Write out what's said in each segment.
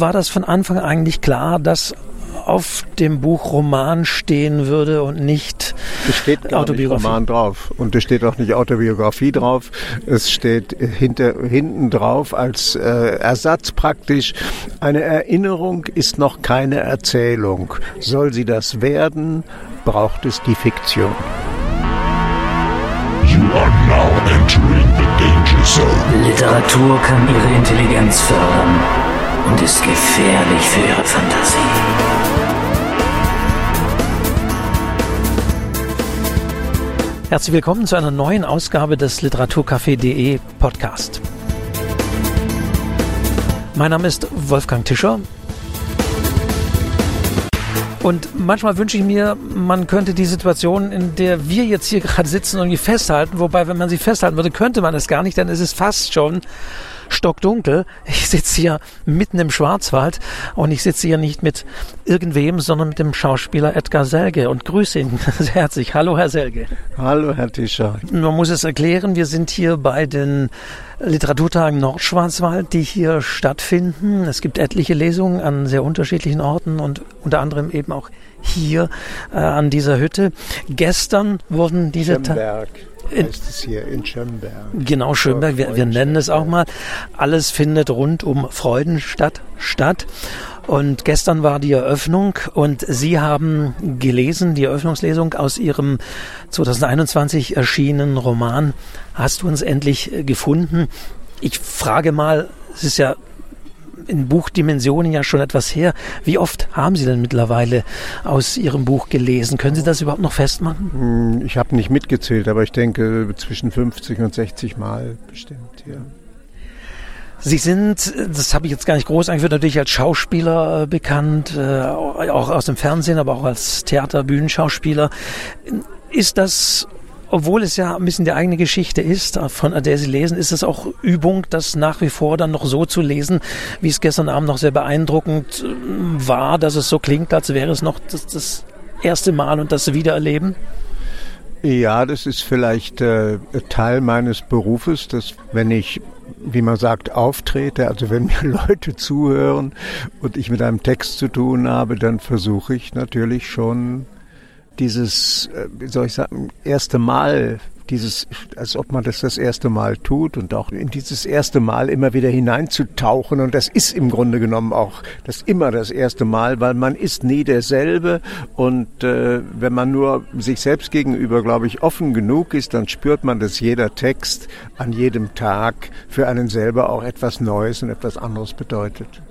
war das von Anfang eigentlich klar, dass auf dem Buch Roman stehen würde und nicht es steht gar Autobiografie. Nicht Roman drauf und es steht auch nicht Autobiografie drauf. Es steht hinter, hinten drauf als äh, Ersatz praktisch. Eine Erinnerung ist noch keine Erzählung. Soll sie das werden, braucht es die Fiktion. You are now entering the danger zone. Literatur kann ihre Intelligenz fördern gefährlich für ihre Fantasie. Herzlich willkommen zu einer neuen Ausgabe des Literaturcafé.de Podcast. Mein Name ist Wolfgang Tischer. Und manchmal wünsche ich mir, man könnte die Situation, in der wir jetzt hier gerade sitzen, irgendwie festhalten. Wobei, wenn man sie festhalten würde, könnte man es gar nicht, denn es ist fast schon stockdunkel. Ich sitze hier mitten im Schwarzwald und ich sitze hier nicht mit irgendwem, sondern mit dem Schauspieler Edgar Selge und grüße ihn sehr herzlich. Hallo, Herr Selge. Hallo, Herr Tischer. Man muss es erklären, wir sind hier bei den Literaturtagen Nordschwarzwald, die hier stattfinden. Es gibt etliche Lesungen an sehr unterschiedlichen Orten und unter anderem eben auch hier äh, an dieser Hütte. Gestern wurden diese Tage heißt es hier in Schönberg. Genau, Schönberg. Wir, wir nennen es auch mal. Alles findet rund um Freudenstadt statt. Und gestern war die Eröffnung und Sie haben gelesen, die Eröffnungslesung aus Ihrem 2021 erschienenen Roman Hast du uns endlich gefunden? Ich frage mal, es ist ja in Buchdimensionen ja schon etwas her. Wie oft haben Sie denn mittlerweile aus Ihrem Buch gelesen? Können Sie das überhaupt noch festmachen? Hm, ich habe nicht mitgezählt, aber ich denke zwischen 50 und 60 Mal bestimmt, ja. Sie sind, das habe ich jetzt gar nicht groß eingeführt, natürlich als Schauspieler äh, bekannt, äh, auch aus dem Fernsehen, aber auch als Theater, Bühnenschauspieler. Ist das obwohl es ja ein bisschen die eigene Geschichte ist, von der Sie lesen, ist es auch Übung, das nach wie vor dann noch so zu lesen, wie es gestern Abend noch sehr beeindruckend äh, war, dass es so klingt, als wäre es noch das, das erste Mal und das Wiedererleben? Ja, das ist vielleicht äh, Teil meines Berufes, dass wenn ich, wie man sagt, auftrete, also wenn mir Leute zuhören und ich mit einem Text zu tun habe, dann versuche ich natürlich schon dieses, äh, wie soll ich sagen, erste Mal, dieses, als ob man das das erste Mal tut und auch in dieses erste Mal immer wieder hineinzutauchen. Und das ist im Grunde genommen auch das immer das erste Mal, weil man ist nie derselbe. Und äh, wenn man nur sich selbst gegenüber, glaube ich, offen genug ist, dann spürt man, dass jeder Text an jedem Tag für einen selber auch etwas Neues und etwas anderes bedeutet.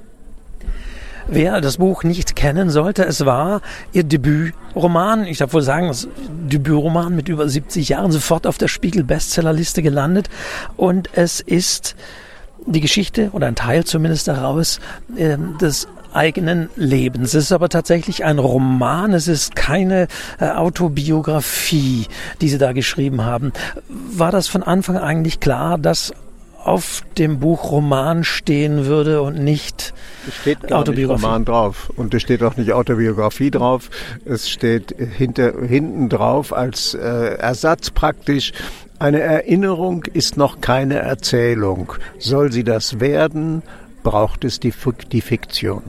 Wer das Buch nicht kennen sollte, es war ihr Debütroman. Ich darf wohl sagen, das Debütroman mit über 70 Jahren, sofort auf der Spiegel-Bestsellerliste gelandet. Und es ist die Geschichte oder ein Teil zumindest daraus äh, des eigenen Lebens. Es ist aber tatsächlich ein Roman, es ist keine äh, Autobiografie, die Sie da geschrieben haben. War das von Anfang an eigentlich klar, dass auf dem Buch Roman stehen würde und nicht es steht gar Autobiografie. Nicht Roman drauf und es steht auch nicht Autobiografie drauf. Es steht hinter, hinten drauf als äh, Ersatz praktisch. Eine Erinnerung ist noch keine Erzählung. Soll sie das werden, braucht es die, die Fiktion.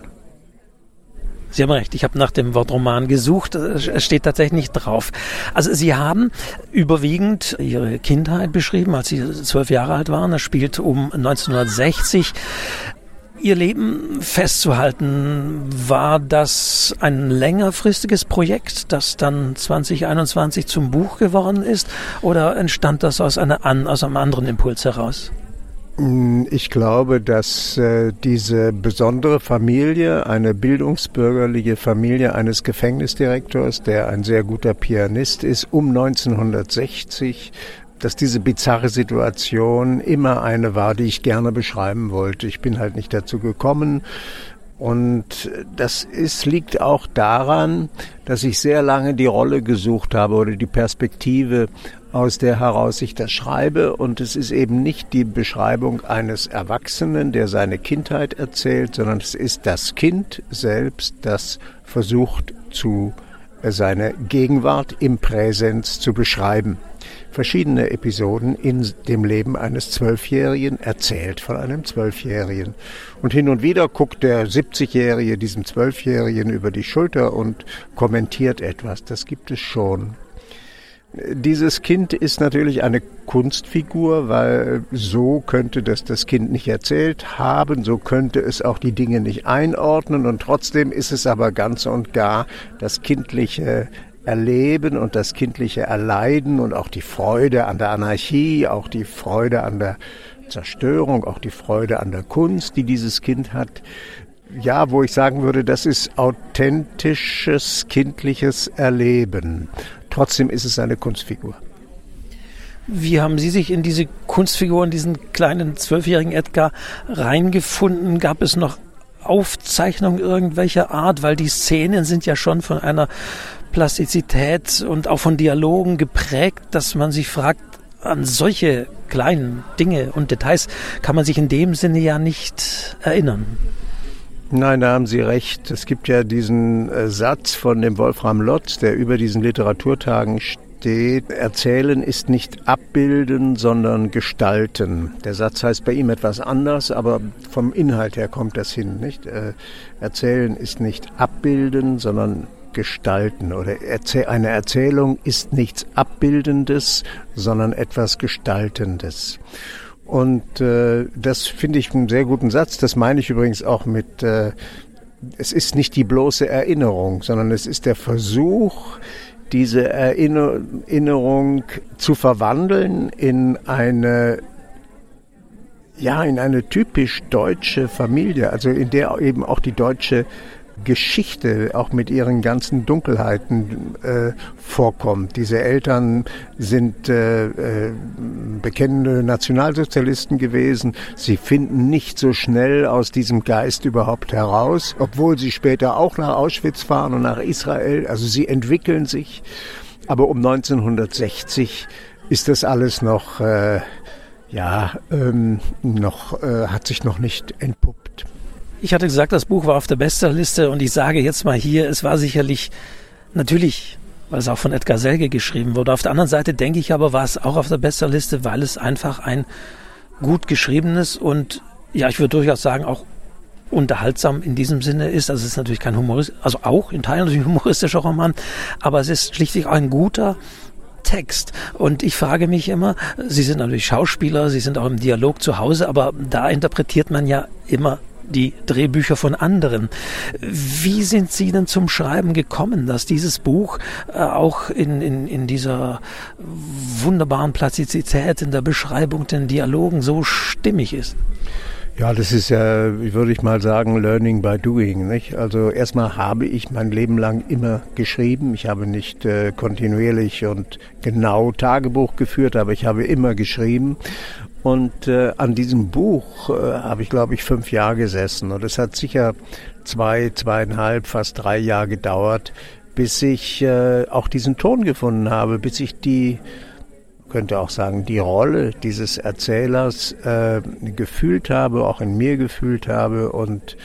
Sie haben recht, ich habe nach dem Wort Roman gesucht, es steht tatsächlich nicht drauf. Also Sie haben überwiegend Ihre Kindheit beschrieben, als Sie zwölf Jahre alt waren. Das spielt um 1960. Ihr Leben festzuhalten, war das ein längerfristiges Projekt, das dann 2021 zum Buch geworden ist, oder entstand das aus, einer, aus einem anderen Impuls heraus? Mm, ich glaube, dass äh, diese besondere Familie, eine bildungsbürgerliche Familie eines Gefängnisdirektors, der ein sehr guter Pianist ist, um 1960 dass diese bizarre Situation immer eine war, die ich gerne beschreiben wollte. Ich bin halt nicht dazu gekommen. Und das ist, liegt auch daran, dass ich sehr lange die Rolle gesucht habe oder die Perspektive, aus der heraus ich das schreibe. Und es ist eben nicht die Beschreibung eines Erwachsenen, der seine Kindheit erzählt, sondern es ist das Kind selbst, das versucht zu seine Gegenwart im Präsens zu beschreiben. verschiedene Episoden in dem Leben eines Zwölfjährigen erzählt von einem Zwölfjährigen. Und hin und wieder guckt der 70-Jährige diesem Zwölfjährigen über die Schulter und kommentiert etwas. Das gibt es schon. Dieses Kind ist natürlich eine Kunstfigur, weil so könnte das das Kind nicht erzählt haben, so könnte es auch die Dinge nicht einordnen und trotzdem ist es aber ganz und gar das kindliche Erleben und das kindliche Erleiden und auch die Freude an der Anarchie, auch die Freude an der Zerstörung, auch die Freude an der Kunst, die dieses Kind hat. Ja, wo ich sagen würde, das ist authentisches kindliches Erleben. Trotzdem ist es eine Kunstfigur. Wie haben Sie sich in diese Kunstfigur, in diesen kleinen zwölfjährigen Edgar reingefunden? Gab es noch Aufzeichnungen irgendwelcher Art? Weil die Szenen sind ja schon von einer Plastizität und auch von Dialogen geprägt, dass man sich fragt, an solche kleinen Dinge und Details kann man sich in dem Sinne ja nicht erinnern. Nein, da haben Sie recht. Es gibt ja diesen äh, Satz von dem Wolfram Lotz, der über diesen Literaturtagen steht. Erzählen ist nicht abbilden, sondern gestalten. Der Satz heißt bei ihm etwas anders, aber vom Inhalt her kommt das hin, nicht? Äh, erzählen ist nicht abbilden, sondern gestalten oder eine Erzählung ist nichts Abbildendes, sondern etwas Gestaltendes. Und äh, das finde ich einen sehr guten Satz. Das meine ich übrigens auch mit, äh, es ist nicht die bloße Erinnerung, sondern es ist der Versuch, diese Erinnerung zu verwandeln in eine ja, in eine typisch deutsche Familie, also in der eben auch die deutsche Geschichte auch mit ihren ganzen Dunkelheiten äh, vorkommt. Diese Eltern sind äh, äh, bekennende Nationalsozialisten gewesen. Sie finden nicht so schnell aus diesem Geist überhaupt heraus, obwohl sie später auch nach Auschwitz fahren und nach Israel. Also sie entwickeln sich. Aber um 1960 ist das alles noch, äh, ja, ähm, noch, äh, hat sich noch nicht entpuppt. Ich hatte gesagt, das Buch war auf der Bestsellerliste und ich sage jetzt mal hier, es war sicherlich natürlich, weil es auch von Edgar Selge geschrieben wurde. Auf der anderen Seite denke ich aber, war es auch auf der Bestsellerliste, weil es einfach ein gut geschriebenes und ja, ich würde durchaus sagen, auch unterhaltsam in diesem Sinne ist. Also es ist natürlich kein Humorist, also auch in Teilen natürlich humoristischer Roman, aber es ist schlichtweg auch ein guter, Text. Und ich frage mich immer, Sie sind natürlich Schauspieler, Sie sind auch im Dialog zu Hause, aber da interpretiert man ja immer die Drehbücher von anderen. Wie sind Sie denn zum Schreiben gekommen, dass dieses Buch äh, auch in, in, in dieser wunderbaren Plastizität, in der Beschreibung, den Dialogen so stimmig ist? Ja, das ist ja, würde ich mal sagen, Learning by Doing. Nicht? Also erstmal habe ich mein Leben lang immer geschrieben. Ich habe nicht äh, kontinuierlich und genau Tagebuch geführt, aber ich habe immer geschrieben. Und äh, an diesem Buch äh, habe ich, glaube ich, fünf Jahre gesessen. Und es hat sicher zwei, zweieinhalb, fast drei Jahre gedauert, bis ich äh, auch diesen Ton gefunden habe, bis ich die, könnte auch sagen, die Rolle dieses Erzählers äh, gefühlt habe, auch in mir gefühlt habe. Und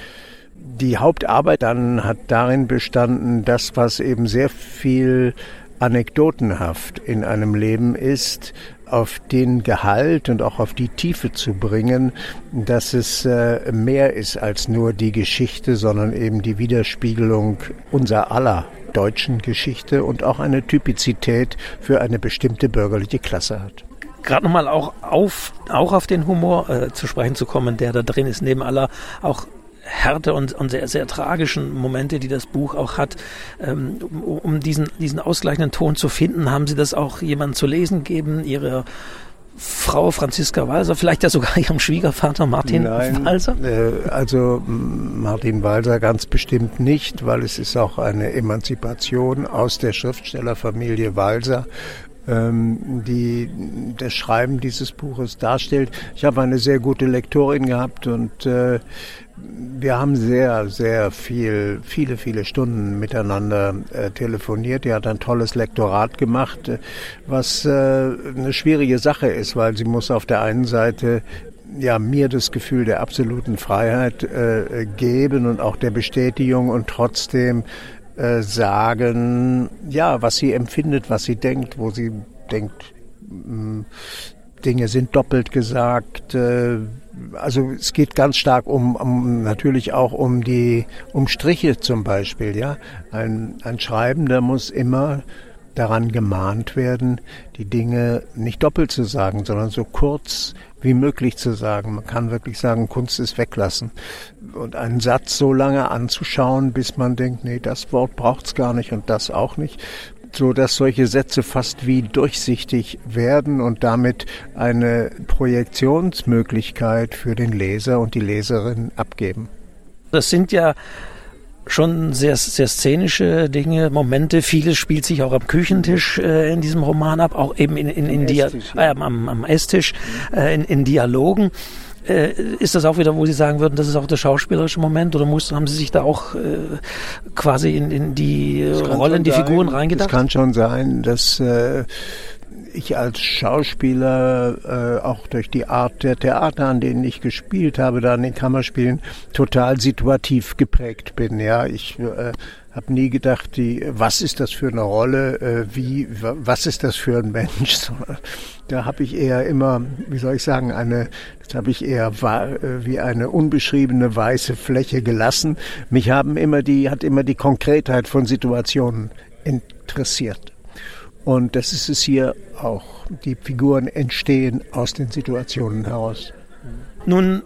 die Hauptarbeit dann hat darin bestanden, das, was eben sehr viel anekdotenhaft in einem Leben ist, auf den Gehalt und auch auf die Tiefe zu bringen, dass es äh, mehr ist als nur die Geschichte, sondern eben die Widerspiegelung unser aller deutschen Geschichte und auch eine Typizität für eine bestimmte bürgerliche Klasse hat. Gerade nochmal auch auf, auch auf den Humor äh, zu sprechen zu kommen, der da drin ist, neben aller auch Härte und, und sehr, sehr tragischen Momente, die das Buch auch hat, ähm, um, um diesen, diesen ausgleichenden Ton zu finden, haben Sie das auch jemandem zu lesen gegeben, Ihre Frau Franziska Walser, vielleicht ja sogar ihrem Schwiegervater Martin Nein, Walser? Äh, also Martin Walser ganz bestimmt nicht, weil es ist auch eine Emanzipation aus der Schriftstellerfamilie Walser ähm, die das Schreiben dieses Buches darstellt. Ich habe eine sehr gute Lektorin gehabt und äh, wir haben sehr, sehr viel, viele, viele Stunden miteinander äh, telefoniert. Die hat ein tolles Lektorat gemacht, äh, was äh, eine schwierige Sache ist, weil sie muss auf der einen Seite ja mir das Gefühl der absoluten Freiheit äh, geben und auch der Bestätigung und trotzdem äh, sagen, ja, was sie empfindet, was sie denkt, wo sie denkt, Dinge sind doppelt gesagt. Äh, also es geht ganz stark um, um natürlich auch um die um Striche zum Beispiel. Ja, ein, ein Schreibender muss immer daran gemahnt werden, die Dinge nicht doppelt zu sagen, sondern so kurz wie möglich zu sagen. Man kann wirklich sagen, Kunst ist weglassen. Und einen Satz so lange anzuschauen, bis man denkt, nee, das Wort braucht's gar nicht und das auch nicht so dass solche Sätze fast wie durchsichtig werden und damit eine Projektionsmöglichkeit für den Leser und die Leserin abgeben. Das sind ja schon sehr, sehr szenische Dinge, Momente. Vieles spielt sich auch am Küchentisch äh, in diesem Roman ab, auch eben in, in, in Dia ja. äh, am, am Esstisch, äh, in, in Dialogen. Äh, ist das auch wieder, wo Sie sagen würden, das ist auch der schauspielerische Moment oder muss, haben Sie sich da auch äh, quasi in, in die Rollen, die sein, Figuren reingedacht? Es kann schon sein, dass äh, ich als Schauspieler äh, auch durch die Art der Theater, an denen ich gespielt habe, da an den Kammerspielen, total situativ geprägt bin. Ja, ich äh, habe nie gedacht, die, was ist das für eine Rolle, äh, wie, was ist das für ein Mensch. Da habe ich eher immer, wie soll ich sagen, eine, das habe ich eher äh, wie eine unbeschriebene weiße Fläche gelassen. Mich haben immer die, hat immer die Konkretheit von Situationen interessiert. Und das ist es hier auch. Die Figuren entstehen aus den Situationen heraus. Nun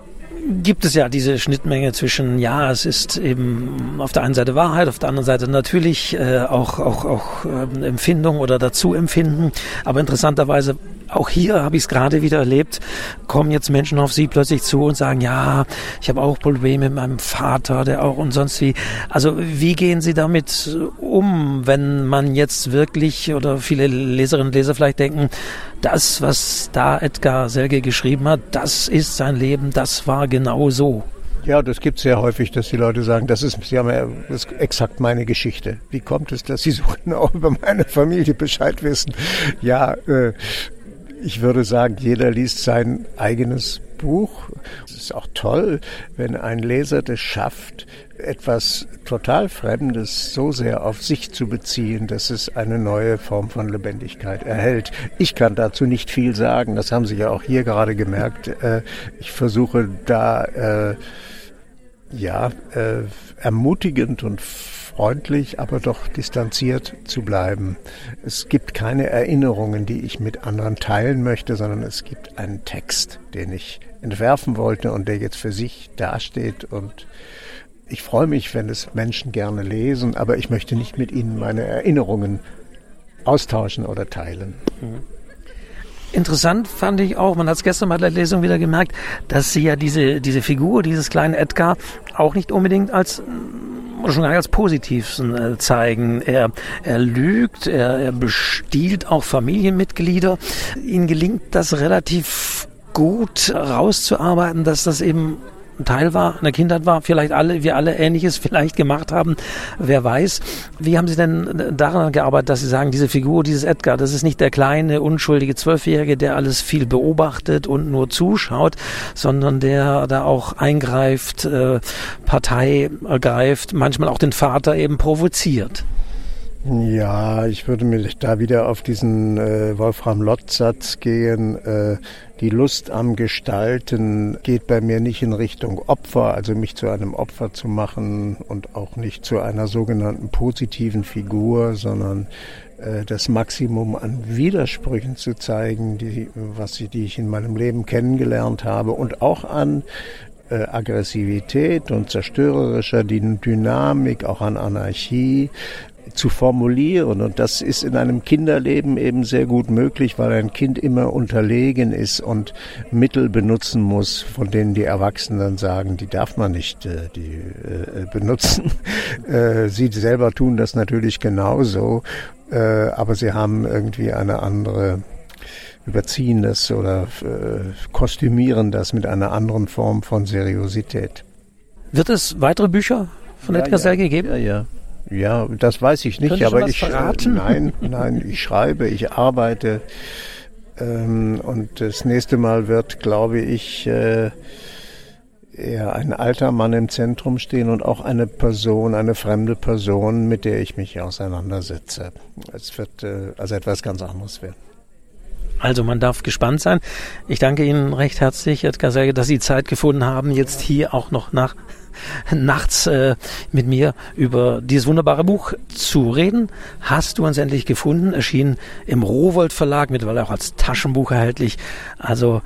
gibt es ja diese Schnittmenge zwischen, ja, es ist eben auf der einen Seite Wahrheit, auf der anderen Seite natürlich äh, auch, auch, auch äh, Empfindung oder dazu empfinden. Aber interessanterweise auch hier habe ich es gerade wieder erlebt, kommen jetzt Menschen auf sie plötzlich zu und sagen, ja, ich habe auch Probleme mit meinem Vater, der auch und sonst wie. Also wie gehen Sie damit um, wenn man jetzt wirklich oder viele Leserinnen und Leser vielleicht denken, das, was da Edgar Selge geschrieben hat, das ist sein Leben, das war genau so. Ja, das gibt es sehr häufig, dass die Leute sagen, das ist, Sie haben ja, das ist exakt meine Geschichte. Wie kommt es, dass Sie so genau über meine Familie Bescheid wissen? Ja, äh, ich würde sagen, jeder liest sein eigenes Buch. Es ist auch toll, wenn ein Leser das schafft, etwas total Fremdes so sehr auf sich zu beziehen, dass es eine neue Form von Lebendigkeit erhält. Ich kann dazu nicht viel sagen, das haben Sie ja auch hier gerade gemerkt. Äh, ich versuche da äh, ja äh, ermutigend und freundlich, aber doch distanziert zu bleiben. Es gibt keine Erinnerungen, die ich mit anderen teilen möchte, sondern es gibt einen Text, den ich entwerfen wollte und der jetzt für sich dasteht und ich freue mich, wenn es Menschen gerne lesen, aber ich möchte nicht mit ihnen meine Erinnerungen austauschen oder teilen. Interessant fand ich auch, man hat es gestern bei der Lesung wieder gemerkt, dass sie ja diese, diese Figur, dieses kleinen Edgar, auch nicht unbedingt als schon gar nicht als Positivsten äh, zeigen. Er, er lügt, er, er bestiehlt auch Familienmitglieder. Ihnen gelingt das relativ gut rauszuarbeiten, dass das eben ein Teil war, eine Kindheit war, vielleicht alle, wir alle Ähnliches vielleicht gemacht haben, wer weiß. Wie haben Sie denn daran gearbeitet, dass Sie sagen, diese Figur, dieses Edgar, das ist nicht der kleine, unschuldige Zwölfjährige, der alles viel beobachtet und nur zuschaut, sondern der da auch eingreift, äh, Partei ergreift, manchmal auch den Vater eben provoziert. Ja, ich würde mir da wieder auf diesen äh, Wolfram Lott-Satz gehen. Äh, die Lust am Gestalten geht bei mir nicht in Richtung Opfer, also mich zu einem Opfer zu machen und auch nicht zu einer sogenannten positiven Figur, sondern äh, das Maximum an Widersprüchen zu zeigen, die, was, die ich in meinem Leben kennengelernt habe und auch an äh, Aggressivität und zerstörerischer Dynamik, auch an Anarchie, zu formulieren. Und das ist in einem Kinderleben eben sehr gut möglich, weil ein Kind immer unterlegen ist und Mittel benutzen muss, von denen die Erwachsenen sagen, die darf man nicht äh, die, äh, benutzen. Äh, sie selber tun das natürlich genauso, äh, aber sie haben irgendwie eine andere überziehen das oder äh, kostümieren das mit einer anderen Form von Seriosität. Wird es weitere Bücher von ja, Edgar Selge geben? Ja, ja. Ja, das weiß ich nicht, aber ich verraten? nein, nein, ich schreibe, ich arbeite ähm, und das nächste Mal wird, glaube ich, äh, eher ein alter Mann im Zentrum stehen und auch eine Person, eine fremde Person, mit der ich mich auseinandersetze. Es wird äh, also etwas ganz anderes werden. Also man darf gespannt sein. Ich danke Ihnen recht herzlich, Edgar Selge, dass Sie Zeit gefunden haben, jetzt hier auch noch nach nachts äh, mit mir über dieses wunderbare Buch zu reden. Hast du uns endlich gefunden? Erschien im Rowold Verlag, mittlerweile auch als Taschenbuch erhältlich. Also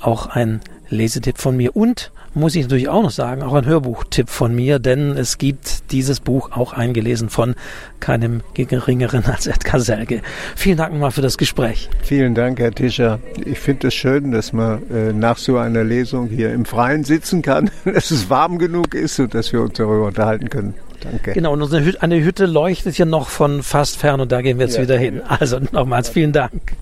auch ein Lesetipp von mir und muss ich natürlich auch noch sagen, auch ein Hörbuchtipp von mir, denn es gibt dieses Buch auch eingelesen von keinem geringeren als Edgar Selge. Vielen Dank nochmal für das Gespräch. Vielen Dank, Herr Tischer. Ich finde es schön, dass man äh, nach so einer Lesung hier im Freien sitzen kann, dass es warm genug ist und dass wir uns darüber unterhalten können. Danke. Genau, und unsere Hütte, eine Hütte leuchtet hier noch von fast fern und da gehen wir jetzt ja, wieder hin. Also nochmals vielen Dank.